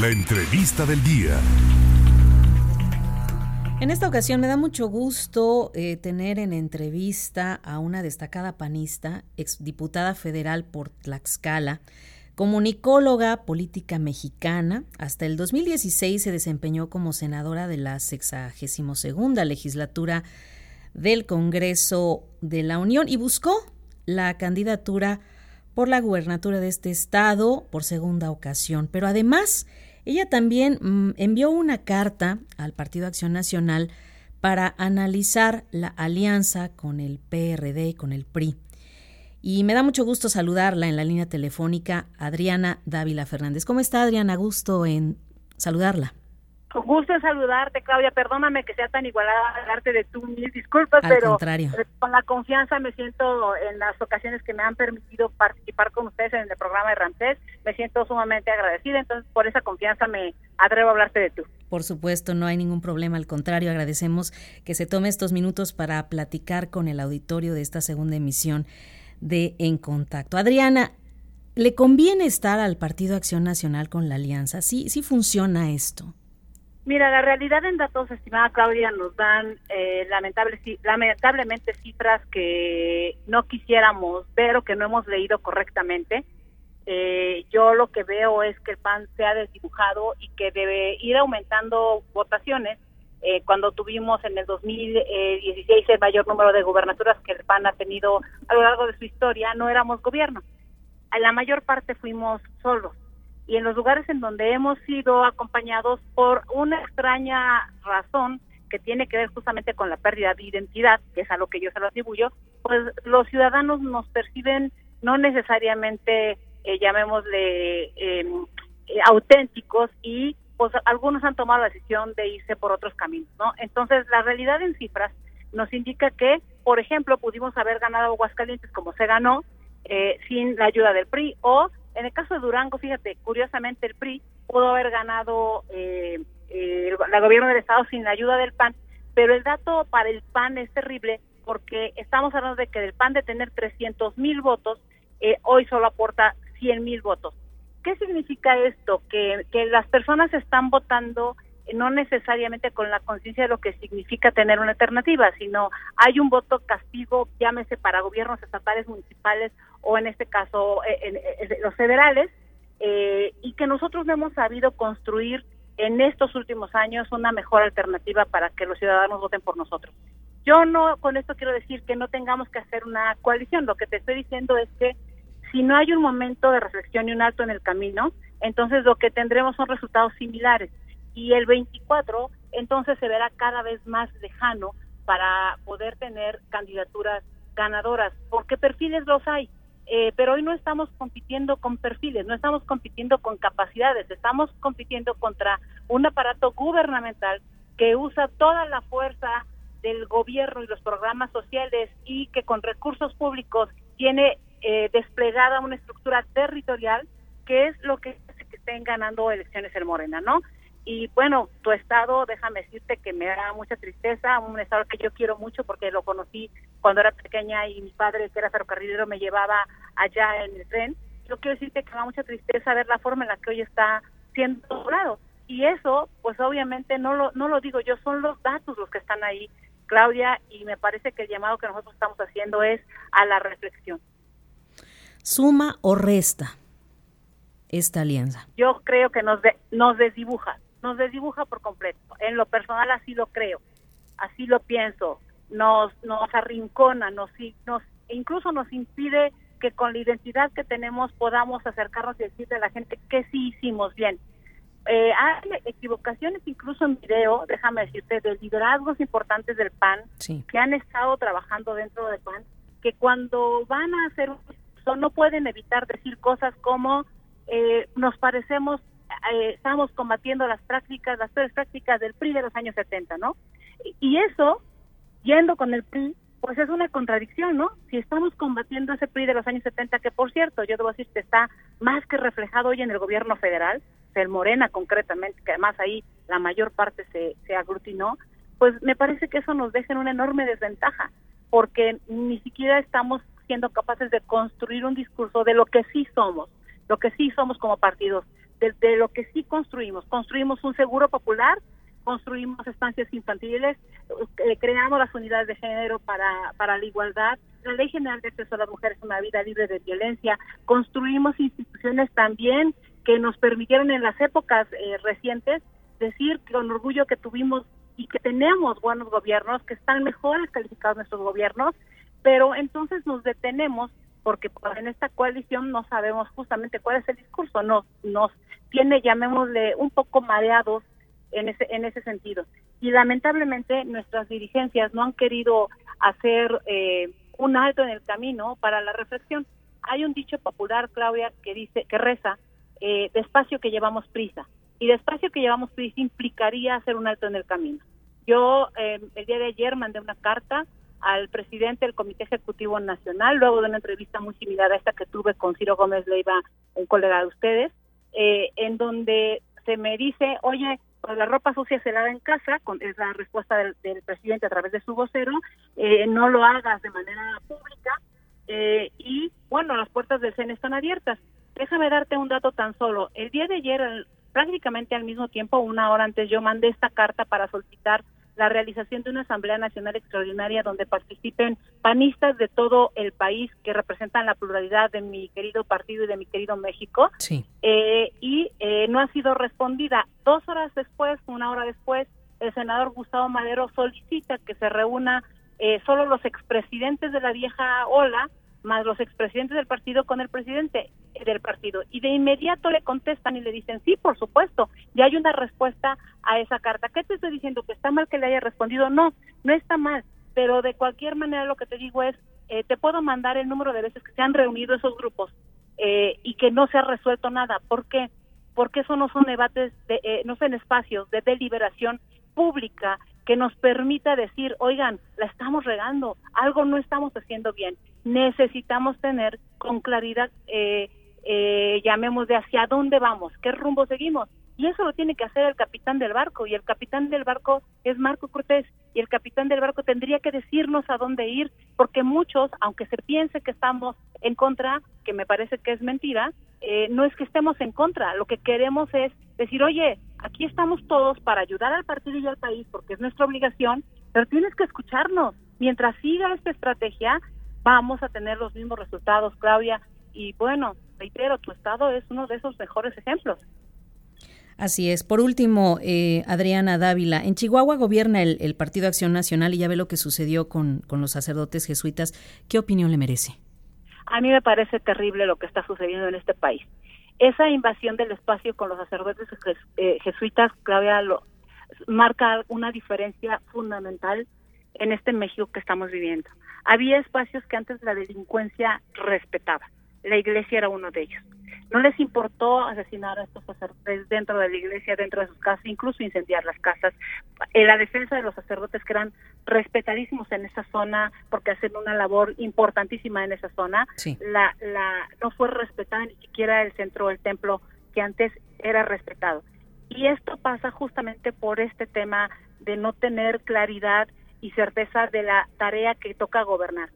La entrevista del día. En esta ocasión me da mucho gusto eh, tener en entrevista a una destacada panista, exdiputada federal por Tlaxcala, comunicóloga política mexicana. Hasta el 2016 se desempeñó como senadora de la 62 legislatura del Congreso de la Unión y buscó la candidatura por la gubernatura de este estado por segunda ocasión. Pero además ella también mm, envió una carta al Partido Acción Nacional para analizar la alianza con el PRD y con el PRI. Y me da mucho gusto saludarla en la línea telefónica, Adriana Dávila Fernández. ¿Cómo está, Adriana? Gusto en saludarla. Con gusto en saludarte, Claudia. Perdóname que sea tan igualada a darte de tú mil disculpas, Al pero contrario. con la confianza me siento en las ocasiones que me han permitido participar con ustedes en el programa de Ramsés, me siento sumamente agradecida, entonces por esa confianza me atrevo a hablarte de tú. Por supuesto, no hay ningún problema, al contrario, agradecemos que se tome estos minutos para platicar con el auditorio de esta segunda emisión de En Contacto. Adriana, ¿le conviene estar al Partido Acción Nacional con la alianza? Sí, sí funciona esto. Mira, la realidad en datos, estimada Claudia, nos dan eh, lamentable, lamentablemente cifras que no quisiéramos ver o que no hemos leído correctamente. Eh, yo lo que veo es que el PAN se ha desdibujado y que debe ir aumentando votaciones. Eh, cuando tuvimos en el 2016 el mayor número de gubernaturas que el PAN ha tenido a lo largo de su historia, no éramos gobierno. La mayor parte fuimos solos y en los lugares en donde hemos sido acompañados por una extraña razón que tiene que ver justamente con la pérdida de identidad, que es a lo que yo se lo atribuyo, pues los ciudadanos nos perciben no necesariamente, eh, llamémosle, em, eh, auténticos y pues algunos han tomado la decisión de irse por otros caminos, ¿no? Entonces, la realidad en cifras nos indica que, por ejemplo, pudimos haber ganado Aguascalientes como se ganó eh, sin la ayuda del PRI o en el caso de Durango, fíjate, curiosamente el PRI pudo haber ganado eh, eh, el gobierno del Estado sin la ayuda del PAN, pero el dato para el PAN es terrible porque estamos hablando de que del PAN de tener 300 mil votos, eh, hoy solo aporta 100 mil votos. ¿Qué significa esto? Que, que las personas están votando no necesariamente con la conciencia de lo que significa tener una alternativa, sino hay un voto castigo, llámese para gobiernos estatales, municipales o en este caso eh, en, los federales, eh, y que nosotros no hemos sabido construir en estos últimos años una mejor alternativa para que los ciudadanos voten por nosotros. Yo no con esto quiero decir que no tengamos que hacer una coalición, lo que te estoy diciendo es que si no hay un momento de reflexión y un alto en el camino, entonces lo que tendremos son resultados similares y el 24 entonces se verá cada vez más lejano para poder tener candidaturas ganadoras, porque perfiles los hay. Eh, pero hoy no estamos compitiendo con perfiles, no estamos compitiendo con capacidades, estamos compitiendo contra un aparato gubernamental que usa toda la fuerza del gobierno y los programas sociales y que con recursos públicos tiene eh, desplegada una estructura territorial que es lo que hace que estén ganando elecciones en Morena, ¿no? Y bueno, tu estado, déjame decirte que me da mucha tristeza, un estado que yo quiero mucho porque lo conocí cuando era pequeña y mi padre, que era ferrocarrilero, me llevaba allá en el tren. Yo quiero decirte que me da mucha tristeza ver la forma en la que hoy está siendo logrado. Y eso, pues obviamente no lo, no lo digo yo, son los datos los que están ahí, Claudia, y me parece que el llamado que nosotros estamos haciendo es a la reflexión. ¿Suma o resta esta alianza? Yo creo que nos, nos desdibuja nos desdibuja por completo. En lo personal así lo creo, así lo pienso. Nos, nos arrincona, nos, nos, incluso nos impide que con la identidad que tenemos podamos acercarnos y decirle a la gente que sí hicimos bien. Eh, hay equivocaciones incluso en video, déjame decirte, de liderazgos importantes del PAN que han estado trabajando dentro del PAN, que cuando van a hacer un no pueden evitar decir cosas como eh, nos parecemos eh, estamos combatiendo las prácticas, las peores prácticas del PRI de los años 70, ¿no? Y, eso, yendo con el PRI, pues es una contradicción, ¿no? Si estamos combatiendo ese PRI de los años 70, que por cierto, yo debo decir que está más que reflejado hoy en el gobierno federal, el Morena concretamente, que además ahí la mayor parte se, se aglutinó, pues me parece que eso nos deja en una enorme desventaja, porque ni siquiera estamos siendo capaces de construir un discurso de lo que sí somos, lo que sí somos como partidos de, lo que sí construimos. Construimos un seguro popular, construimos estancias infantiles, eh, creamos las unidades de género para, para la igualdad, la Ley General de Acceso a las Mujeres a una Vida Libre de Violencia, construimos instituciones también que nos permitieron en las épocas eh, recientes decir con orgullo que tuvimos y que tenemos buenos gobiernos, que están mejores calificados nuestros gobiernos, pero entonces nos detenemos porque en esta coalición no sabemos justamente cuál es el discurso, nos, nos tiene, llamémosle, un poco mareados en ese, en ese sentido. Y lamentablemente nuestras dirigencias no han querido hacer eh, un alto en el camino para la reflexión. Hay un dicho popular, Claudia, que dice, que reza, eh, despacio que llevamos prisa. Y despacio que llevamos prisa implicaría hacer un alto en el camino. Yo eh, el día de ayer mandé una carta al presidente del Comité Ejecutivo Nacional, luego de una entrevista muy similar a esta que tuve con Ciro Gómez Leiva, un colega de ustedes, eh, en donde se me dice, oye, pues la ropa sucia se lava en casa, con, es la respuesta del, presidente a través de su vocero, eh, no lo hagas de manera pública eh, y bueno, las puertas del CEN están abiertas. Déjame darte un dato tan solo. El día de ayer, prácticamente al mismo tiempo, una hora antes, yo mandé esta carta para solicitar la realización de una Asamblea Nacional Extraordinaria donde participen panistas de todo el país que representan la pluralidad de mi querido partido y de mi querido México. Sí. Eh, y eh, no ha sido respondida. Dos horas después, una hora después, el senador Gustavo Madero solicita que se reúna eh, solo los expresidentes de la vieja ola más los expresidentes del partido con el presidente del partido. Y de inmediato le contestan y le dicen, sí, por supuesto, ya hay una respuesta a esa carta. ¿Qué te estoy diciendo? ¿Que está mal que le haya respondido? No, no está mal, pero de cualquier manera lo que te digo es, eh, te puedo mandar el número de veces que se han reunido esos grupos eh, y que no se ha resuelto nada. ¿Por qué? Porque eso no son debates, de, eh, no son espacios de deliberación pública que nos permita decir, oigan, la estamos regando, algo no estamos haciendo bien. Necesitamos tener con claridad, eh, eh, llamemos de hacia dónde vamos, qué rumbo seguimos. Y eso lo tiene que hacer el capitán del barco, y el capitán del barco es Marco Cortés, y el capitán del barco tendría que decirnos a dónde ir, porque muchos, aunque se piense que estamos en contra, que me parece que es mentira, eh, no es que estemos en contra, lo que queremos es decir, oye, aquí estamos todos para ayudar al partido y al país, porque es nuestra obligación, pero tienes que escucharnos. Mientras siga esta estrategia, vamos a tener los mismos resultados, Claudia. Y bueno, reitero, tu estado es uno de esos mejores ejemplos. Así es. Por último, eh, Adriana Dávila, en Chihuahua gobierna el, el, Partido Acción Nacional y ya ve lo que sucedió con, con los sacerdotes jesuitas. ¿Qué opinión le merece? A mí me parece terrible lo que está sucediendo en este país esa invasión del espacio con los sacerdotes eh, jesuitas, Claudia, lo, marca una diferencia fundamental en este México que estamos viviendo. Había espacios que antes la delincuencia respetaba. La iglesia era uno de ellos. No les importó asesinar a estos sacerdotes dentro de la iglesia, dentro de sus casas, incluso incendiar las casas. En la defensa de los sacerdotes que eran respetadísimos en esa zona porque hacen una labor importantísima en esa zona, la, la, no fue respetada ni siquiera el centro del templo que antes era respetado. Y esto pasa justamente por este tema de no tener claridad y certeza de la tarea que toca gobernar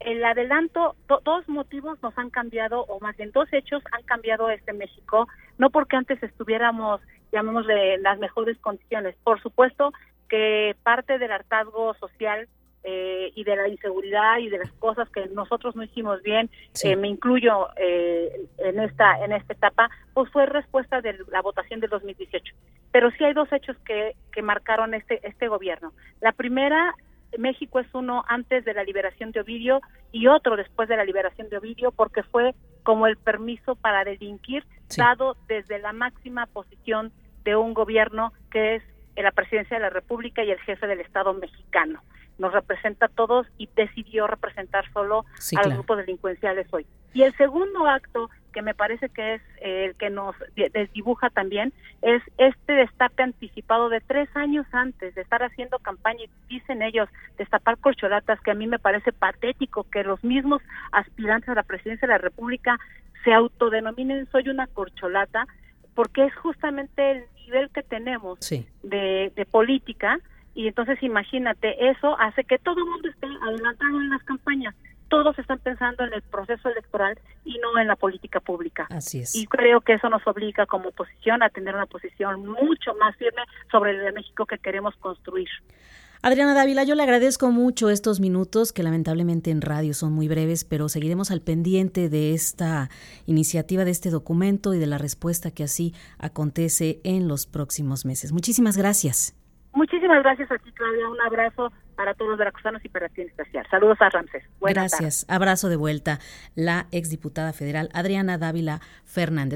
el adelanto, dos motivos nos han cambiado, o más bien dos hechos han cambiado este México, no porque antes estuviéramos, llamémosle, las mejores condiciones. Por supuesto que parte del hartazgo social eh, y de la inseguridad y de las cosas que nosotros no hicimos bien, eh, me incluyo eh, en esta en esta etapa, pues fue respuesta de la votación del 2018. Pero sí hay dos hechos que, que marcaron este este gobierno. La primera México es uno antes de la liberación de Ovidio y otro después de la liberación de Ovidio porque fue como el permiso para delinquir dado desde la máxima posición de un gobierno que es la presidencia de la República y el jefe del Estado mexicano. Nos representa a todos y decidió representar solo a los grupos delincuenciales hoy. Y el segundo acto que me parece que es eh, el que nos desdibuja también, es este destape anticipado de tres años antes de estar haciendo campaña y dicen ellos destapar corcholatas, que a mí me parece patético que los mismos aspirantes a la presidencia de la República se autodenominen soy una corcholata, porque es justamente el nivel que tenemos de, de política y entonces imagínate, eso hace que todo el mundo esté adelantado en las campañas todos están pensando en el proceso electoral y no en la política pública. Así es. Y creo que eso nos obliga como oposición a tener una posición mucho más firme sobre el México que queremos construir. Adriana Dávila, yo le agradezco mucho estos minutos que lamentablemente en radio son muy breves, pero seguiremos al pendiente de esta iniciativa, de este documento y de la respuesta que así acontece en los próximos meses. Muchísimas gracias. Muchísimas gracias a ti, Claudia. Un abrazo para todos los veracruzanos y para ti en especial. Saludos a Ramses. Buenas gracias. Abrazo de vuelta. La exdiputada federal Adriana Dávila Fernández.